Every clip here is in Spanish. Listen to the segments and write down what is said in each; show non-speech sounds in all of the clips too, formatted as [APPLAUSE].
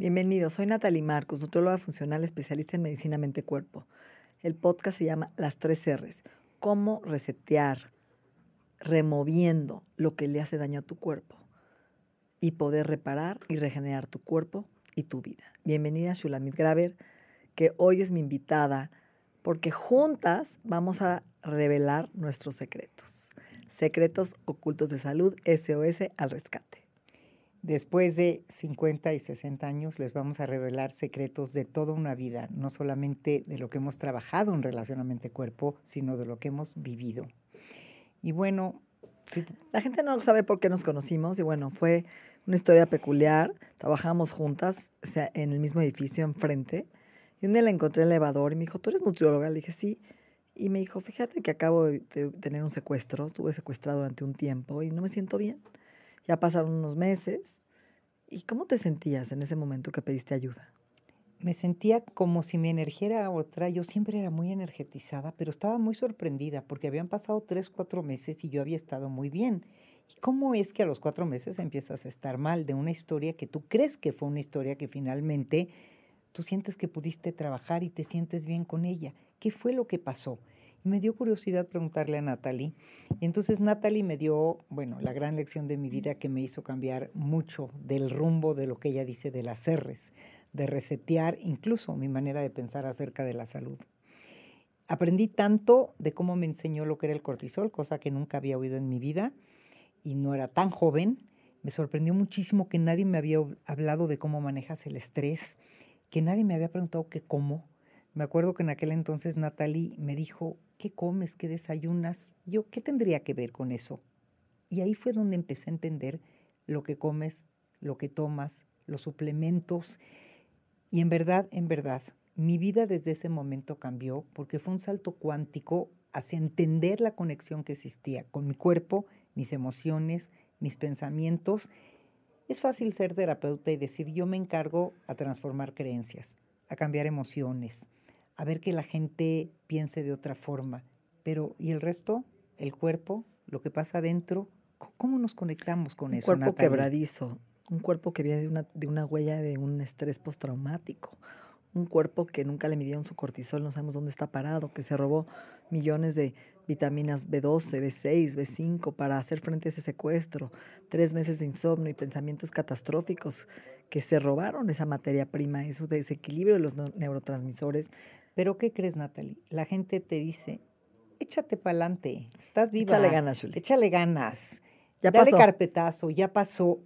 Bienvenidos, soy Natalie Marcos, nutróloga funcional especialista en medicina mente-cuerpo. El podcast se llama Las tres R's. Cómo resetear, removiendo lo que le hace daño a tu cuerpo y poder reparar y regenerar tu cuerpo y tu vida. Bienvenida Shulamit Graver, que hoy es mi invitada, porque juntas vamos a revelar nuestros secretos. Secretos ocultos de salud, SOS al rescate. Después de 50 y 60 años les vamos a revelar secretos de toda una vida, no solamente de lo que hemos trabajado en relación a mente-cuerpo, sino de lo que hemos vivido. Y bueno, sí, La gente no sabe por qué nos conocimos y bueno, fue una historia peculiar. Trabajamos juntas o sea, en el mismo edificio enfrente. Y un día la encontré en el elevador y me dijo, ¿tú eres nutrióloga? Le dije, sí. Y me dijo, fíjate que acabo de tener un secuestro, estuve secuestrado durante un tiempo y no me siento bien. Ya pasaron unos meses. ¿Y cómo te sentías en ese momento que pediste ayuda? me sentía como si mi energía era otra. Yo siempre era muy energetizada, pero estaba muy sorprendida porque habían pasado tres, cuatro meses y yo había estado muy bien. ¿Y cómo es que a los cuatro meses empiezas a estar mal de una historia que tú crees que fue una historia que finalmente tú sientes que pudiste trabajar y te sientes bien con ella? ¿Qué fue lo que pasó? Y me dio curiosidad preguntarle a Natalie. Y entonces Natalie me dio, bueno, la gran lección de mi vida que me hizo cambiar mucho del rumbo de lo que ella dice de las R's, de resetear incluso mi manera de pensar acerca de la salud. Aprendí tanto de cómo me enseñó lo que era el cortisol, cosa que nunca había oído en mi vida y no era tan joven. Me sorprendió muchísimo que nadie me había hablado de cómo manejas el estrés, que nadie me había preguntado qué cómo. Me acuerdo que en aquel entonces Natalie me dijo, ¿qué comes? ¿Qué desayunas? Yo, ¿qué tendría que ver con eso? Y ahí fue donde empecé a entender lo que comes, lo que tomas, los suplementos. Y en verdad, en verdad, mi vida desde ese momento cambió porque fue un salto cuántico hacia entender la conexión que existía con mi cuerpo, mis emociones, mis pensamientos. Es fácil ser terapeuta y decir yo me encargo a transformar creencias, a cambiar emociones, a ver que la gente piense de otra forma. Pero ¿y el resto? ¿El cuerpo? ¿Lo que pasa adentro? ¿Cómo nos conectamos con Un eso? cuerpo Natalie? quebradizo, un cuerpo que viene de una, de una huella de un estrés postraumático, un cuerpo que nunca le midieron su cortisol, no sabemos dónde está parado, que se robó millones de vitaminas B12, B6, B5 para hacer frente a ese secuestro, tres meses de insomnio y pensamientos catastróficos que se robaron esa materia prima, ese desequilibrio de los neurotransmisores. Pero ¿qué crees, Natalie? La gente te dice, échate para adelante, estás viva. Échale ganas, Shuli. Échale ganas. Ya Dale pasó. carpetazo, ya pasó.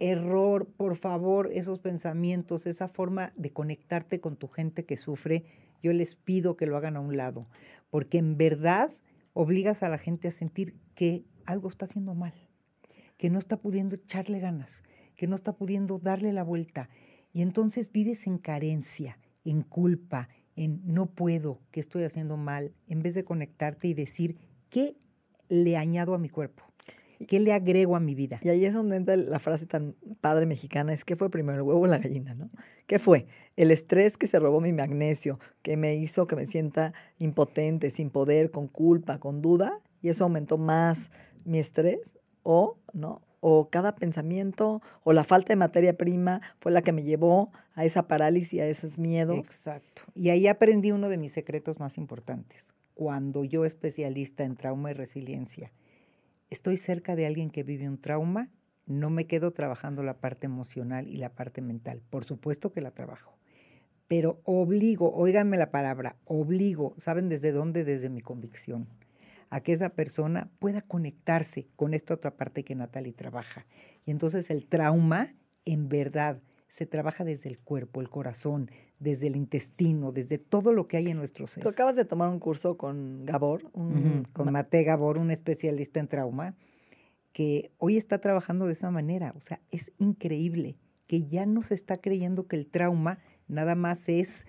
Error, por favor, esos pensamientos, esa forma de conectarte con tu gente que sufre, yo les pido que lo hagan a un lado, porque en verdad obligas a la gente a sentir que algo está haciendo mal, que no está pudiendo echarle ganas, que no está pudiendo darle la vuelta. Y entonces vives en carencia, en culpa, en no puedo, que estoy haciendo mal, en vez de conectarte y decir, ¿qué le añado a mi cuerpo? ¿Qué le agrego a mi vida? Y ahí es donde entra la frase tan padre mexicana, es ¿qué fue primero, el huevo o la gallina? ¿no? ¿Qué fue? El estrés que se robó mi magnesio, que me hizo que me sienta impotente, sin poder, con culpa, con duda, y eso aumentó más mi estrés, o, ¿no? O cada pensamiento o la falta de materia prima fue la que me llevó a esa parálisis, a esos miedos. Exacto. Y ahí aprendí uno de mis secretos más importantes. Cuando yo, especialista en trauma y resiliencia, estoy cerca de alguien que vive un trauma, no me quedo trabajando la parte emocional y la parte mental. Por supuesto que la trabajo. Pero obligo, óiganme la palabra, obligo, ¿saben desde dónde? Desde mi convicción, a que esa persona pueda conectarse con esta otra parte que Natalie trabaja. Y entonces el trauma, en verdad, se trabaja desde el cuerpo, el corazón, desde el intestino, desde todo lo que hay en nuestro ser. Tú acabas de tomar un curso con Gabor, un, con Mate Gabor, un especialista en trauma, que hoy está trabajando de esa manera. O sea, es increíble que ya no se está creyendo que el trauma nada más es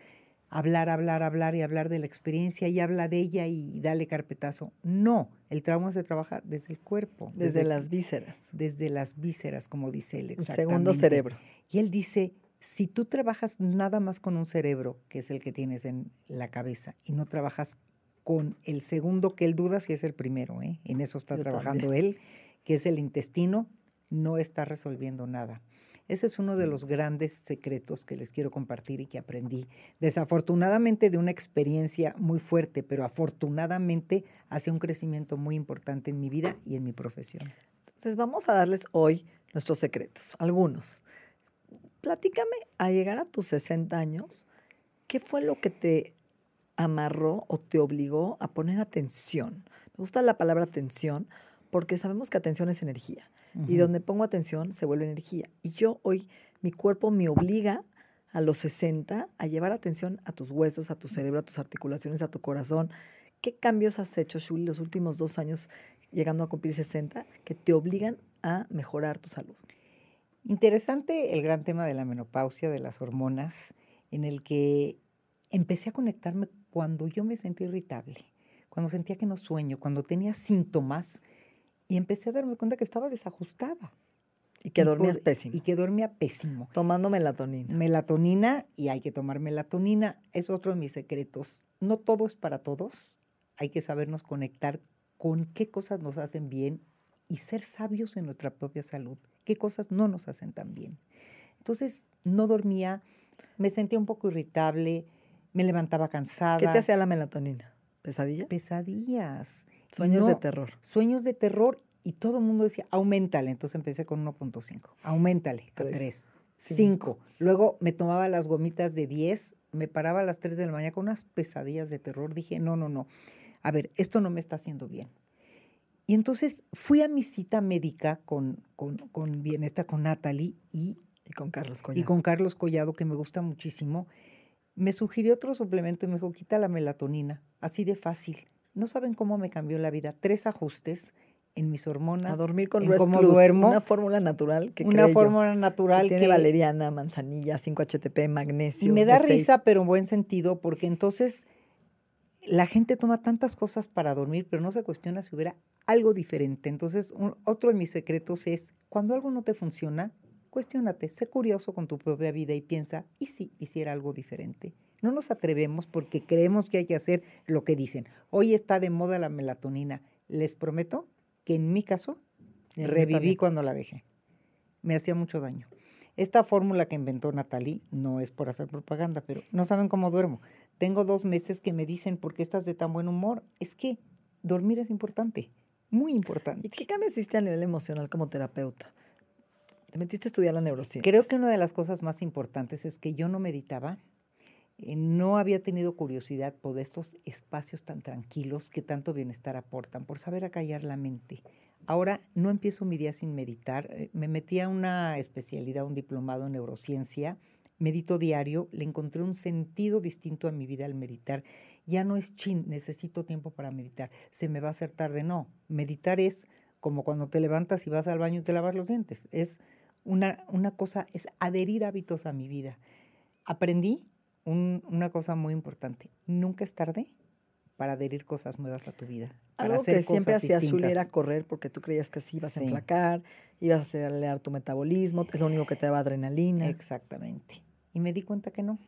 hablar, hablar, hablar y hablar de la experiencia y habla de ella y dale carpetazo. No, el trauma se trabaja desde el cuerpo. Desde, las vísceras. Desde las vísceras, como dice él. El segundo cerebro. Y él dice, si tú trabajas nada más con un cerebro, que es el que tienes en la cabeza, y no trabajas con el segundo que él duda si es el primero, ¿eh? en eso está trabajando él, que es el intestino, no está resolviendo nada. Ese es uno de los grandes secretos que les quiero compartir y que aprendí. Desafortunadamente de una experiencia muy fuerte, pero afortunadamente hacia un crecimiento muy importante en mi vida y en mi profesión. Entonces vamos a darles hoy nuestros secretos, algunos. Platícame, a llegar a tus 60 años, ¿qué fue lo que te amarró o te obligó a poner atención? Me gusta la palabra atención porque sabemos que atención es energía. Y donde pongo atención se vuelve energía. Y yo hoy, mi cuerpo me obliga a los 60 a llevar atención a tus huesos, a tu cerebro, a tus articulaciones, a tu corazón. ¿Qué cambios has hecho, Shuli, los últimos dos años llegando a cumplir 60 que te obligan a mejorar tu salud? Interesante el gran tema de la menopausia, de las hormonas, en el que empecé a conectarme cuando yo me sentí irritable, cuando sentía que no sueño, cuando tenía síntomas y empecé a darme cuenta que estaba desajustada. Y que dormías pésimo. Y que dormía pésimo. Tomando melatonina. Melatonina, y hay que tomar melatonina, es otro de mis secretos. No todo es para todos. Hay que sabernos conectar con qué cosas nos hacen bien y ser sabios en nuestra propia salud. Qué cosas no nos hacen tan bien. Entonces, no dormía, me sentía un poco irritable, me levantaba cansada. ¿Qué te hacía la melatonina? ¿Pesadillas? Pesadillas. Sueños de terror. Sueños de terror y todo el mundo decía, aumentale. Entonces empecé con 1.5, aumentale a 3, 5. Luego me tomaba las gomitas de 10, me paraba a las 3 de la mañana con unas pesadillas de terror. Dije, no, no, no. A ver, esto no me está haciendo bien. Y entonces fui a mi cita médica con, con, con Bienesta, con Natalie y, y con Carlos Collado. Y con Carlos Collado, que me gusta muchísimo. Me sugirió otro suplemento y me dijo, quita la melatonina, así de fácil. No saben cómo me cambió la vida. Tres ajustes en mis hormonas. A dormir con Rest cómo duermo. Una fórmula natural que Una fórmula natural que tiene valeriana, manzanilla, 5-HTP, magnesio. Y me da risa, pero en buen sentido, porque entonces la gente toma tantas cosas para dormir, pero no se cuestiona si hubiera algo diferente. Entonces, otro de mis secretos es, cuando algo no te funciona, cuestiónate, sé curioso con tu propia vida y piensa, ¿y si hiciera algo diferente? No nos atrevemos porque creemos que hay que hacer lo que dicen. Hoy está de moda la melatonina. Les prometo que en mi caso reviví cuando la dejé. Me hacía mucho daño. Esta fórmula que inventó Natalie no es por hacer propaganda, pero no saben cómo duermo. Tengo dos meses que me dicen, ¿por qué estás de tan buen humor? Es que dormir es importante, muy importante. ¿Y qué cambio hiciste a nivel emocional como terapeuta? Te metiste a estudiar la neurociencia. Creo que una de las cosas más importantes es que yo no meditaba, eh, no había tenido curiosidad por estos espacios tan tranquilos que tanto bienestar aportan, por saber acallar la mente. Ahora no empiezo mi día sin meditar. Eh, me metí a una especialidad, un diplomado en neurociencia. Medito diario, le encontré un sentido distinto a mi vida al meditar. Ya no es chin, necesito tiempo para meditar. Se me va a hacer tarde. No, meditar es como cuando te levantas y vas al baño y te lavas los dientes. Es una, una cosa, es adherir hábitos a mi vida. Aprendí una cosa muy importante. Nunca es tarde para adherir cosas nuevas a tu vida. Para Algo hacer que siempre hacía Zuli era correr porque tú creías que así ibas a enflacar, ibas a acelerar tu metabolismo, es lo único que te daba adrenalina. Exactamente. Y me di cuenta que no.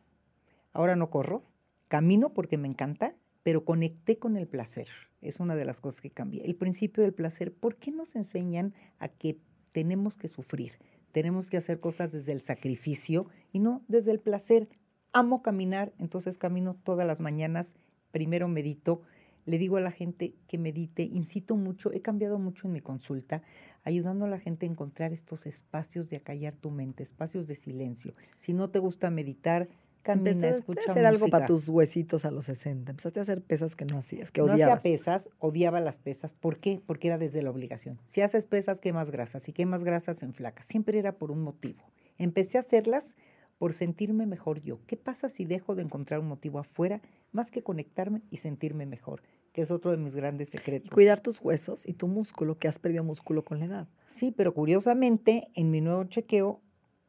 Ahora no corro, camino porque me encanta, pero conecté con el placer. Es una de las cosas que cambié. El principio del placer, ¿por qué nos enseñan a que tenemos que sufrir? Tenemos que hacer cosas desde el sacrificio y no desde el placer. Amo caminar, entonces camino todas las mañanas, primero medito, le digo a la gente que medite, incito mucho, he cambiado mucho en mi consulta, ayudando a la gente a encontrar estos espacios de acallar tu mente, espacios de silencio. Si no te gusta meditar, camina, escucha a hacer algo para tus huesitos a los 60. Empezaste a hacer pesas que no hacías, que odiabas. No hacía pesas, odiaba las pesas. ¿Por qué? Porque era desde la obligación. Si haces pesas, quemas grasas. Si quemas grasas, en flaca. Siempre era por un motivo. Empecé a hacerlas por sentirme mejor yo. ¿Qué pasa si dejo de encontrar un motivo afuera más que conectarme y sentirme mejor? Que es otro de mis grandes secretos. cuidar tus huesos y tu músculo, que has perdido músculo con la edad. Sí, pero curiosamente, en mi nuevo chequeo,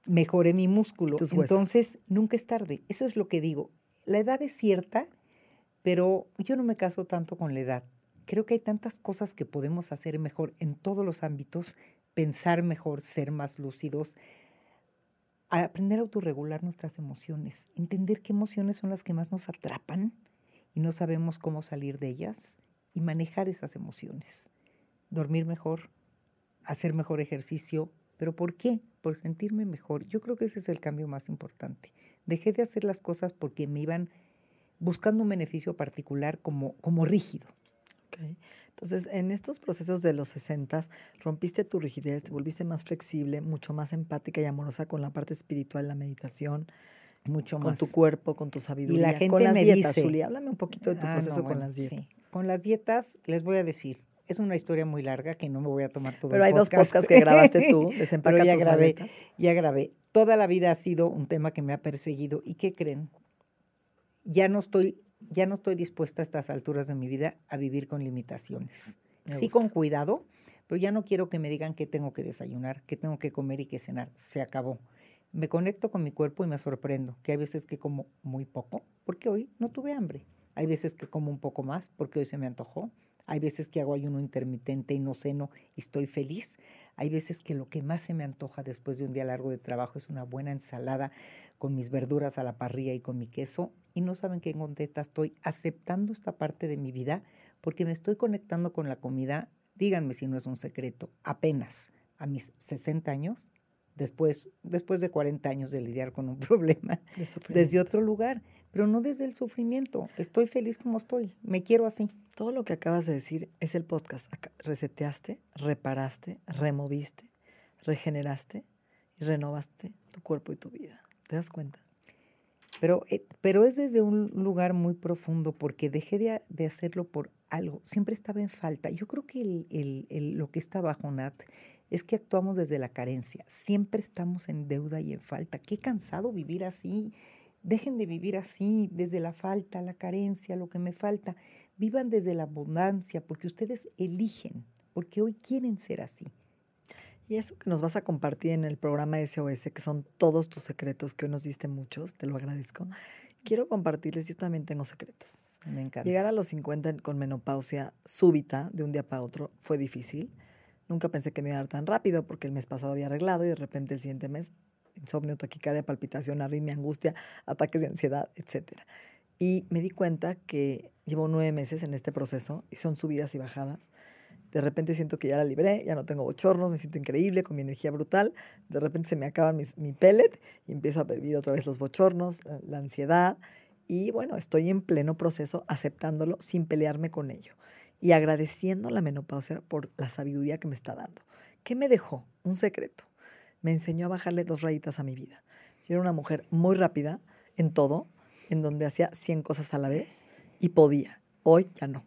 mejoré mi músculo. Entonces, nunca es tarde. Eso es lo que digo. La edad es cierta, pero yo no me caso tanto con la edad. Creo que hay tantas cosas que podemos hacer mejor en todos los ámbitos, pensar mejor, ser más lúcidos, aprender a autorregular nuestras emociones, entender qué emociones son las que más nos atrapan y no sabemos cómo salir de ellas y manejar esas emociones. Dormir mejor, hacer mejor ejercicio, pero ¿por qué? Por sentirme mejor. Yo creo que ese es el cambio más importante. Dejé de hacer las cosas porque me iban buscando un beneficio particular como, como rígido. Entonces, en estos procesos de los 60, rompiste tu rigidez, te volviste más flexible, mucho más empática y amorosa con la parte espiritual, la meditación, mucho más. Con tu cuerpo, con tu sabiduría. Y la gente con las me dietas, dice, háblame un poquito de tu ah, proceso con las dietas. Con las dietas, les voy a decir, es una historia muy larga que no me voy a tomar todo Pero hay dos podcasts que grabaste tú, [LAUGHS] Desempaca Pero ya tus grabé, ya grabé. Toda la vida ha sido un tema que me ha perseguido. ¿Y qué creen? Ya no estoy ya no estoy dispuesta a estas alturas de mi vida a vivir con limitaciones. sí, con cuidado, pero ya no quiero que me digan qué tengo que desayunar, qué tengo que comer y qué cenar. Se acabó. Me conecto con mi cuerpo y me sorprendo, que hay veces que como muy poco, porque hoy no tuve hambre. Hay veces que como un poco más, porque hoy se me antojó. Hay veces que hago ayuno intermitente y no ceno y estoy feliz. Hay veces que lo que más se me antoja después de un día largo de trabajo es una buena ensalada con mis verduras a la parrilla y con mi queso. Y no saben qué contenta estoy aceptando esta parte de mi vida porque me estoy conectando con la comida. Díganme si no es un secreto. Apenas a mis 60 años, después, después de 40 años de lidiar con un [LAUGHS] problema, desde otro lugar pero no desde el sufrimiento. Estoy feliz como estoy, me quiero así. Todo lo que acabas de decir es el podcast. Reseteaste, reparaste, removiste, regeneraste y renovaste tu cuerpo y tu vida. ¿Te das cuenta? Pero, eh, pero es desde un lugar muy profundo porque dejé de, de, hacerlo por algo. Siempre estaba en falta. Yo creo que el, el, lo que está bajo Nat es que actuamos desde la carencia. Siempre estamos en deuda y en falta. Qué cansado vivir así Dejen de vivir así, desde la falta, la carencia, lo que me falta. Vivan desde la abundancia, porque ustedes eligen, porque hoy quieren ser así. Y eso que nos vas a compartir en el programa SOS, que son todos tus secretos, que hoy nos diste muchos, te lo agradezco. Quiero compartirles, yo también tengo secretos. Me encanta. Llegar a los 50 con menopausia súbita, de un día para otro, fue difícil. Nunca pensé que me iba a dar tan rápido porque el mes pasado había arreglado y de repente el siguiente mes insomnio, taquicardia, palpitación, arritmia, angustia, ataques de ansiedad, etc. Y me di cuenta que llevo nueve meses en este proceso y son subidas y bajadas. De repente siento que ya la libré, ya no tengo bochornos, me siento increíble, con mi energía brutal. De repente se me acaba mi pellet y empiezo a vivir otra vez los bochornos, la ansiedad. Y bueno, estoy en pleno proceso aceptándolo sin pelearme con ello y agradeciendo la menopausia por la sabiduría que me está dando. ¿Qué me dejó? Un secreto me enseñó a bajarle dos rayitas a mi vida. Yo era una mujer muy rápida en todo, en donde hacía 100 cosas a la vez y podía. Hoy ya no.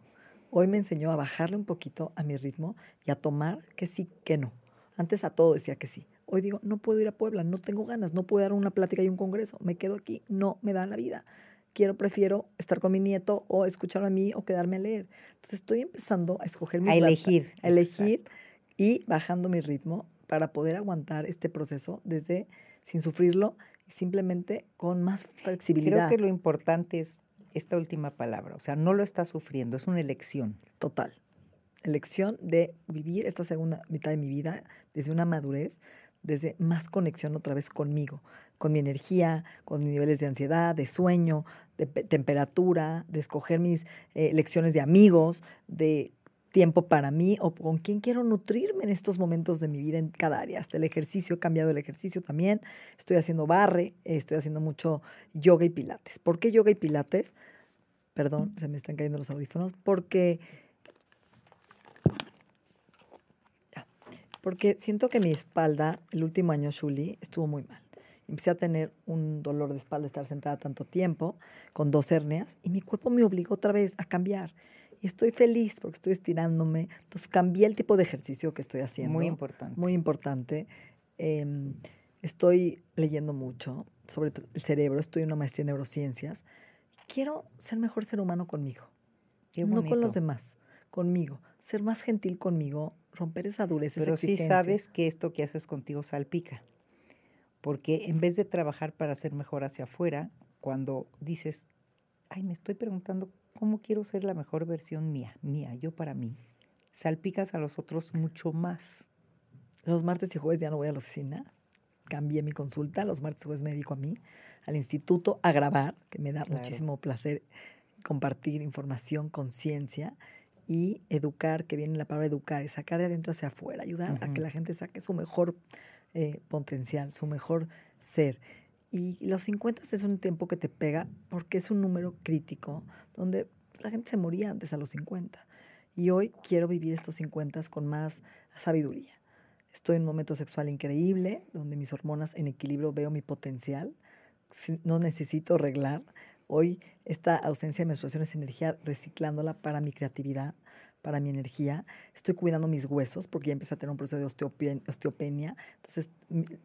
Hoy me enseñó a bajarle un poquito a mi ritmo y a tomar que sí, que no. Antes a todo decía que sí. Hoy digo, no puedo ir a Puebla, no tengo ganas, no puedo dar una plática y un congreso, me quedo aquí, no me da la vida. Quiero, prefiero estar con mi nieto o escucharlo a mí o quedarme a leer. Entonces estoy empezando a escoger mi A elegir. A elegir y bajando mi ritmo para poder aguantar este proceso desde sin sufrirlo y simplemente con más flexibilidad. Creo que lo importante es esta última palabra, o sea, no lo está sufriendo, es una elección. Total. Elección de vivir esta segunda mitad de mi vida desde una madurez, desde más conexión otra vez conmigo, con mi energía, con mis niveles de ansiedad, de sueño, de temperatura, de escoger mis eh, lecciones de amigos, de tiempo para mí o con quién quiero nutrirme en estos momentos de mi vida en cada área. Hasta el ejercicio, he cambiado el ejercicio también. Estoy haciendo barre, estoy haciendo mucho yoga y pilates. ¿Por qué yoga y pilates? Perdón, se me están cayendo los audífonos. Porque, porque siento que mi espalda, el último año, Shuli, estuvo muy mal. Empecé a tener un dolor de espalda, estar sentada tanto tiempo, con dos hernias, y mi cuerpo me obligó otra vez a cambiar y estoy feliz porque estoy estirándome. Entonces cambié el tipo de ejercicio que estoy haciendo. Muy importante. Muy importante. Em, Estoy leyendo mucho sobre el cerebro, estoy en una maestría en neurociencias. Quiero ser mejor ser humano conmigo, no con los demás, conmigo, ser más gentil conmigo, romper esa dureza. Pero sí sabes que esto que haces contigo salpica, porque en vez de trabajar para ser mejor hacia afuera, cuando dices, ay, me estoy preguntando cómo quiero ser la mejor versión mía, mía, yo para mí, salpicas a los otros mucho más. Los martes y jueves ya no voy a la oficina, cambié mi consulta, los martes y jueves me dedico a mí, al instituto, a grabar, que me da muchísimo placer compartir información, conciencia y educar, que viene la palabra educar, y sacar de adentro hacia afuera, ayudar a que la gente saque su mejor eh, potencial, su mejor ser. Y los 50 es un tiempo que te pega porque es un número crítico, donde pues, la gente se moría antes a los 50. Y hoy quiero vivir estos 50 con más sabiduría. Estoy en un momento sexual increíble, donde mis hormonas en equilibrio veo mi potencial. No necesito arreglar. Hoy esta ausencia de menstruación es energía reciclándola para mi creatividad, para mi energía. Estoy cuidando mis huesos porque ya empecé a tener un proceso de osteopenia. Entonces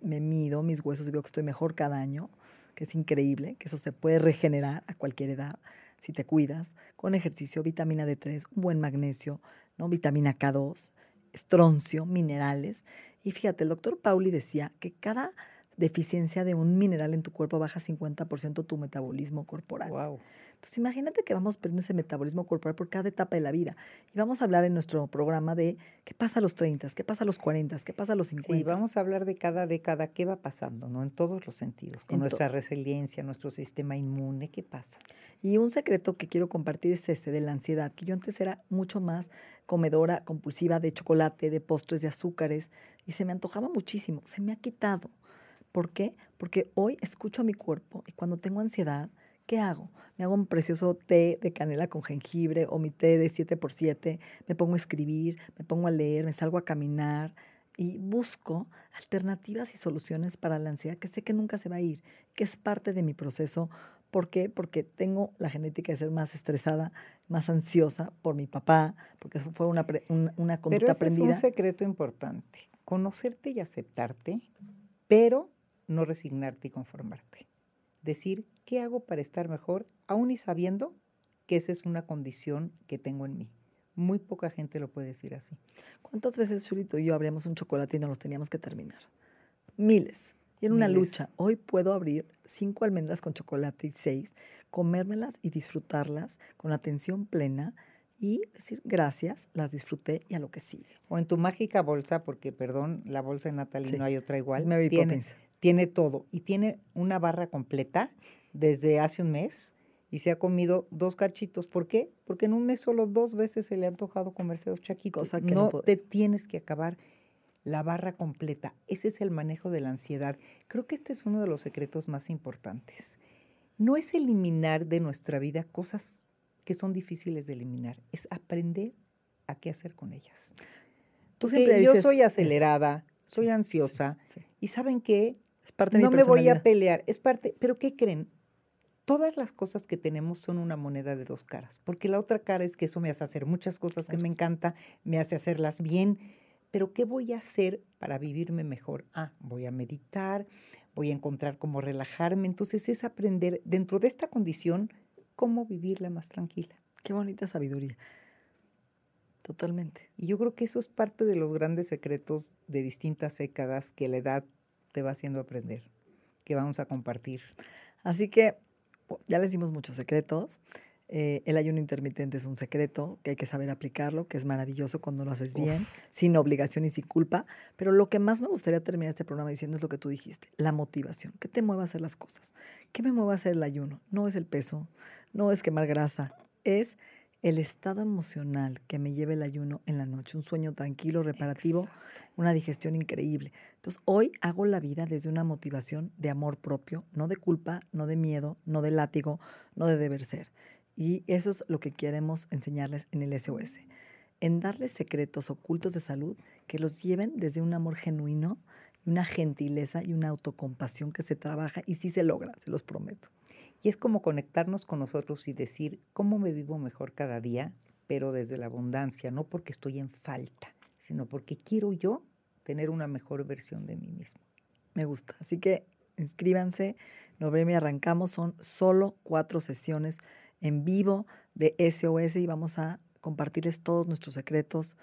me mido mis huesos y veo que estoy mejor cada año, que es increíble, que eso se puede regenerar a cualquier edad si te cuidas, con ejercicio, vitamina D3, un buen magnesio, ¿no? vitamina K2, estroncio, minerales. Y fíjate, el doctor Pauli decía que cada deficiencia de un mineral en tu cuerpo baja 50% tu metabolismo corporal. Wow. Entonces, imagínate que vamos perdiendo ese metabolismo corporal por cada etapa de la vida. Y vamos a hablar en nuestro programa de qué pasa a los 30, qué pasa a los 40, qué pasa a los 50. Sí, vamos a hablar de cada década, qué va pasando, ¿no? En todos los sentidos, con nuestra resiliencia, nuestro sistema inmune, qué pasa. Y un secreto que quiero compartir es este de la ansiedad, que yo antes era mucho más comedora compulsiva de chocolate, de postres, de azúcares, y se me antojaba muchísimo, se me ha quitado. ¿Por qué? Porque hoy escucho a mi cuerpo y cuando tengo ansiedad, ¿qué hago? Me hago un precioso té de canela con jengibre o mi té de 7x7, me pongo a escribir, me pongo a leer, me salgo a caminar y busco alternativas y soluciones para la ansiedad que sé que nunca se va a ir, que es parte de mi proceso. ¿Por qué? Porque tengo la genética de ser más estresada, más ansiosa por mi papá, porque eso fue una, una, conducta Pero aprendida. Es un secreto importante, conocerte y aceptarte, pero no resignarte y conformarte. Decir, ¿qué hago para estar mejor? Aún y sabiendo que esa es una condición que tengo en mí. Muy poca gente lo puede decir así. ¿Cuántas veces Chulito y yo abríamos un chocolate y no los teníamos que terminar? Miles. Y en una lucha. Hoy puedo abrir cinco almendras con chocolate y seis, comérmelas y disfrutarlas con atención plena y decir gracias, las disfruté y a lo que sigue. O en tu mágica bolsa, porque perdón, la bolsa de Natalie no hay otra igual. Es Mary Poppins tiene todo y tiene una barra completa desde hace un mes y se ha comido dos cachitos. ¿Por qué? Porque en un mes solo dos veces se le ha antojado comerse dos chaquitos. no, te tienes que acabar la barra completa. Ese es el manejo de la ansiedad. Creo que este es uno de los secretos más importantes. No es eliminar de nuestra vida cosas que son difíciles de eliminar, es aprender a qué hacer con ellas. Tú siempre yo soy acelerada, soy ansiosa y saben qué, no me voy a pelear, es parte, pero ¿qué creen? Todas las cosas que tenemos son una moneda de dos caras, porque la otra cara es que eso me hace hacer muchas cosas que me encanta, me hace hacerlas bien, pero ¿qué voy a hacer para vivirme mejor? Ah, voy a meditar, voy a encontrar cómo relajarme, entonces es aprender dentro de esta condición cómo vivirla más tranquila. Qué bonita sabiduría. Totalmente. Y yo creo que eso es parte de los grandes secretos de distintas décadas que la edad te va haciendo aprender, que vamos a compartir. Así que ya les dimos muchos secretos. Eh, el ayuno intermitente es un secreto que hay que saber aplicarlo, que es maravilloso cuando lo haces bien, sin obligación y sin culpa. Pero lo que más me gustaría terminar este programa diciendo es lo que tú dijiste, la motivación. ¿Qué te mueve a hacer las cosas? ¿Qué me mueve a hacer el ayuno? No es el peso, no es quemar grasa, es el estado emocional que me lleve el ayuno en la noche, un sueño tranquilo, reparativo, una digestión increíble. Entonces, hoy hago la vida desde una motivación de amor propio, no de culpa, no de miedo, no de látigo, no de deber ser. Y eso es lo que queremos enseñarles en el SOS, en darles secretos ocultos de salud que los lleven desde un amor genuino, una gentileza y una autocompasión que se trabaja y sí se logra, se los prometo. Y es como conectarnos con nosotros y decir, ¿cómo me vivo mejor cada día? Pero desde la abundancia, no porque estoy en falta, sino porque quiero yo tener una mejor versión de mí mismo. Me gusta. Así que inscríbanse. Noviembre arrancamos. Son solo cuatro sesiones en vivo de SOS y vamos a compartirles todos nuestros secretos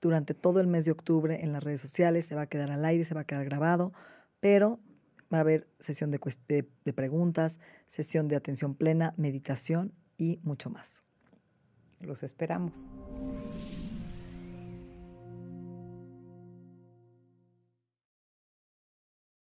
durante todo el mes de octubre en las redes sociales. Se va a quedar al aire, se va a quedar grabado, pero va a haber sesión de, preguntas, sesión de atención plena, meditación y mucho más. Los esperamos.